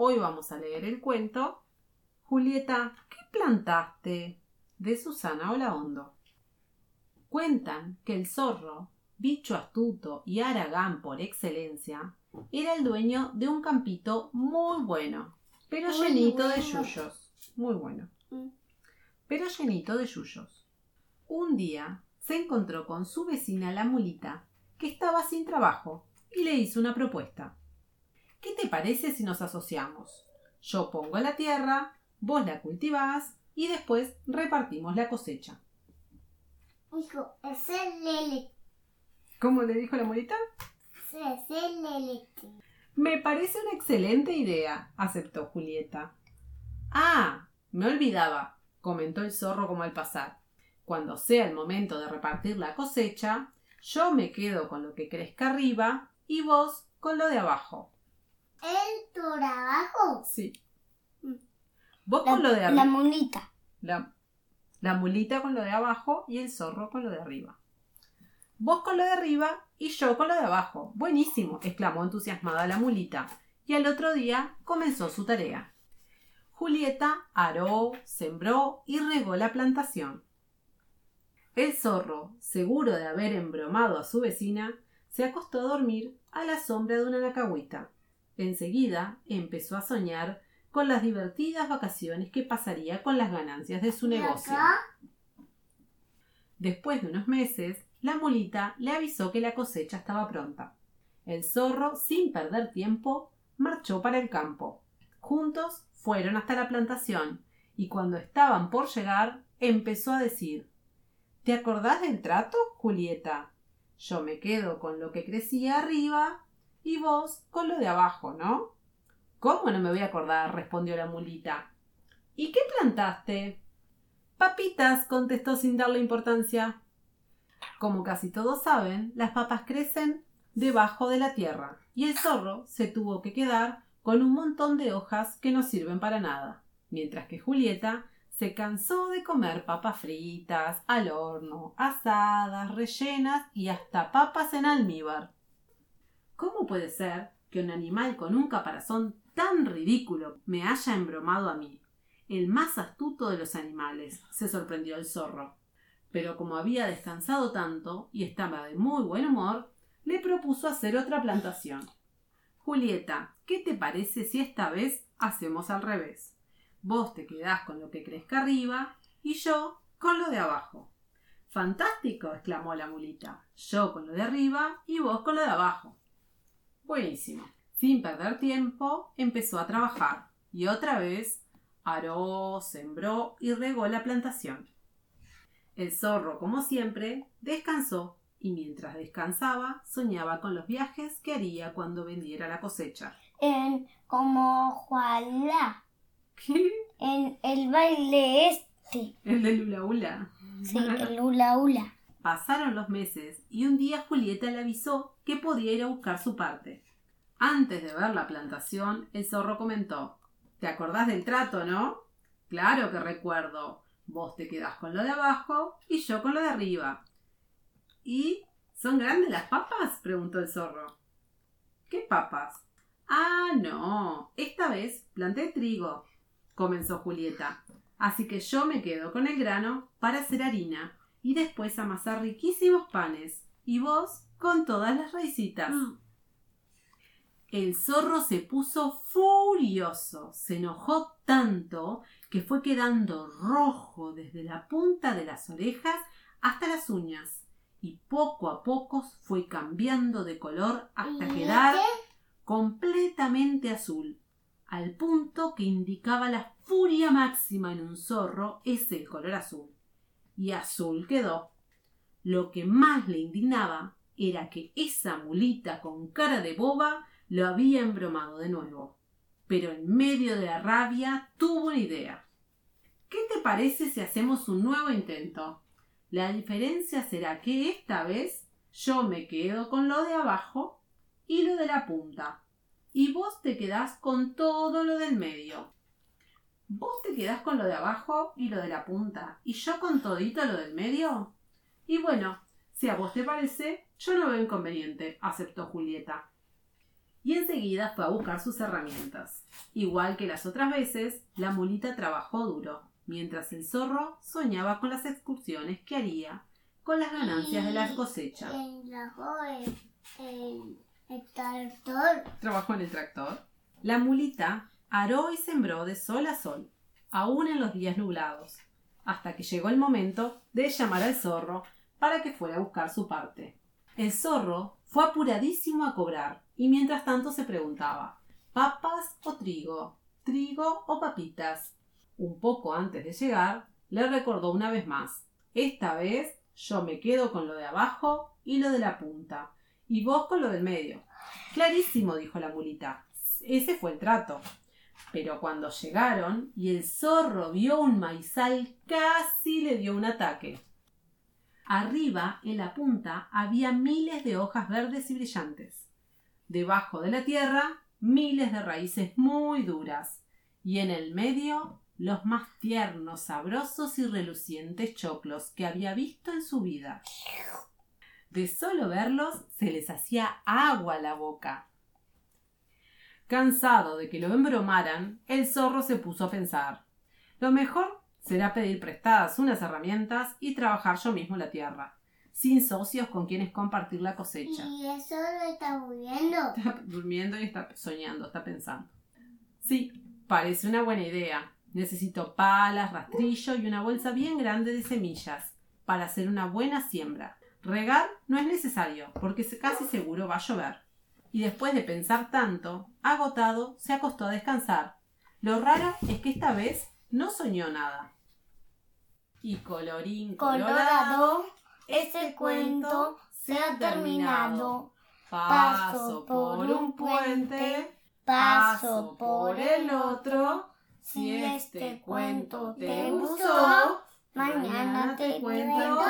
Hoy vamos a leer el cuento Julieta, ¿qué plantaste? de Susana Olahondo. Cuentan que el zorro, bicho astuto y aragán por excelencia, era el dueño de un campito muy bueno, pero llenito de yuyos. Muy bueno. Mm. Pero llenito de yuyos. Un día se encontró con su vecina la mulita, que estaba sin trabajo, y le hizo una propuesta. ¿Qué te parece si nos asociamos? Yo pongo la tierra, vos la cultivás y después repartimos la cosecha. Hijo, es el eléctrico. ¿Cómo le dijo la mulita? Es el eléctrico. Me parece una excelente idea, aceptó Julieta. Ah, me olvidaba, comentó el zorro como al pasar. Cuando sea el momento de repartir la cosecha, yo me quedo con lo que crezca arriba y vos con lo de abajo. ¿El trabajo? Sí. Mm. Vos con lo de La arriba. monita. La, la mulita con lo de abajo y el zorro con lo de arriba. Vos con lo de arriba y yo con lo de abajo. Buenísimo, exclamó entusiasmada la mulita, y al otro día comenzó su tarea. Julieta aró, sembró y regó la plantación. El zorro, seguro de haber embromado a su vecina, se acostó a dormir a la sombra de una nacahuita. Enseguida empezó a soñar con las divertidas vacaciones que pasaría con las ganancias de su ¿Y negocio. Después de unos meses, la mulita le avisó que la cosecha estaba pronta. El zorro, sin perder tiempo, marchó para el campo. Juntos fueron hasta la plantación y cuando estaban por llegar, empezó a decir ¿Te acordás del trato, Julieta? Yo me quedo con lo que crecía arriba y vos con lo de abajo, ¿no? ¿Cómo no me voy a acordar? respondió la mulita. ¿Y qué plantaste? Papitas, contestó sin darle importancia. Como casi todos saben, las papas crecen debajo de la tierra y el zorro se tuvo que quedar con un montón de hojas que no sirven para nada, mientras que Julieta se cansó de comer papas fritas, al horno, asadas, rellenas y hasta papas en almíbar. ¿Cómo puede ser que un animal con un caparazón tan ridículo me haya embromado a mí? El más astuto de los animales, se sorprendió el zorro. Pero como había descansado tanto y estaba de muy buen humor, le propuso hacer otra plantación. Julieta, ¿qué te parece si esta vez hacemos al revés? Vos te quedás con lo que crezca arriba y yo con lo de abajo. Fantástico, exclamó la mulita. Yo con lo de arriba y vos con lo de abajo. Buenísimo. Sin perder tiempo, empezó a trabajar y otra vez aró, sembró y regó la plantación. El zorro, como siempre, descansó y mientras descansaba soñaba con los viajes que haría cuando vendiera la cosecha. En como Juanla. ¿Qué? En el baile este. El de Lula Ula. Sí, el hula hula. Pasaron los meses y un día Julieta le avisó que podía ir a buscar su parte. Antes de ver la plantación, el zorro comentó ¿Te acordás del trato, no? Claro que recuerdo. Vos te quedás con lo de abajo y yo con lo de arriba. ¿Y son grandes las papas? preguntó el zorro. ¿Qué papas? Ah, no. Esta vez planté trigo, comenzó Julieta. Así que yo me quedo con el grano para hacer harina y después amasar riquísimos panes. Y vos con todas las raicitas. El zorro se puso furioso, se enojó tanto que fue quedando rojo desde la punta de las orejas hasta las uñas y poco a poco fue cambiando de color hasta ¿Y quedar este? completamente azul, al punto que indicaba la furia máxima en un zorro es el color azul. Y azul quedó. Lo que más le indignaba era que esa mulita con cara de boba lo había embromado de nuevo. Pero en medio de la rabia tuvo una idea. ¿Qué te parece si hacemos un nuevo intento? La diferencia será que esta vez yo me quedo con lo de abajo y lo de la punta. Y vos te quedás con todo lo del medio. ¿Vos te quedás con lo de abajo y lo de la punta? ¿Y yo con todito lo del medio? Y bueno, si a vos te parece, yo no veo inconveniente, aceptó Julieta. Y enseguida fue a buscar sus herramientas. Igual que las otras veces, la mulita trabajó duro, mientras el zorro soñaba con las excursiones que haría con las ganancias de la cosecha. el, el tractor. Trabajó en el tractor. La mulita aró y sembró de sol a sol, aún en los días nublados, hasta que llegó el momento de llamar al zorro para que fuera a buscar su parte. El zorro fue apuradísimo a cobrar y mientras tanto se preguntaba ¿papas o trigo? ¿trigo o papitas? Un poco antes de llegar, le recordó una vez más esta vez yo me quedo con lo de abajo y lo de la punta, y vos con lo del medio. Clarísimo, dijo la mulita. Ese fue el trato. Pero cuando llegaron y el zorro vio un maizal, casi le dio un ataque. Arriba, en la punta, había miles de hojas verdes y brillantes. Debajo de la tierra, miles de raíces muy duras. Y en el medio, los más tiernos, sabrosos y relucientes choclos que había visto en su vida. De solo verlos se les hacía agua a la boca. Cansado de que lo embromaran, el zorro se puso a pensar. Lo mejor será pedir prestadas unas herramientas y trabajar yo mismo la tierra, sin socios con quienes compartir la cosecha. ¿Y eso lo está durmiendo? Está durmiendo y está soñando, está pensando. Sí, parece una buena idea. Necesito palas, rastrillo y una bolsa bien grande de semillas para hacer una buena siembra. Regar no es necesario, porque casi seguro va a llover. Y después de pensar tanto, agotado, se acostó a descansar. Lo raro es que esta vez no soñó nada. Y colorín colorado, este cuento se ha terminado. Paso por un puente, paso por el otro. Si este cuento te gustó, mañana te cuento